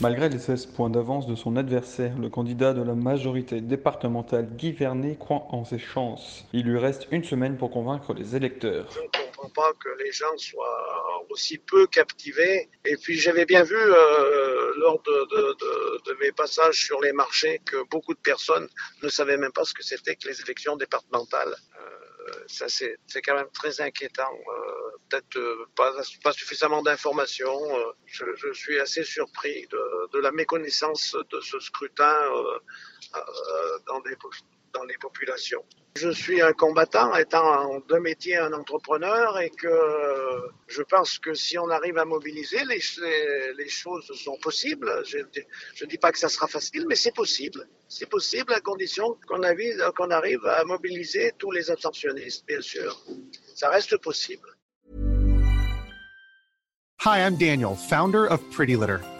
Malgré les 16 points d'avance de son adversaire, le candidat de la majorité départementale Guy Vernet croit en ses chances. Il lui reste une semaine pour convaincre les électeurs. Je ne comprends pas que les gens soient aussi peu captivés. Et puis j'avais bien vu euh, lors de, de, mes passages sur les marchés que beaucoup de personnes ne savaient même pas ce que c'était que les élections départementales. Ça c'est quand même très inquiétant. Euh, Peut-être euh, pas, pas suffisamment d'informations. Euh, je, suis assez surpris de la méconnaissance de ce scrutin dans les populations. Je suis un combattant, étant de métier un entrepreneur, et que je pense que si on arrive à mobiliser, les, choses sont possibles. Je ne dis pas que ça sera facile, mais c'est possible. C'est possible à condition qu'on arrive à mobiliser tous les abstentionnistes, bien sûr. Ça reste possible. Hi, I'm Daniel, founder of Pretty Litter.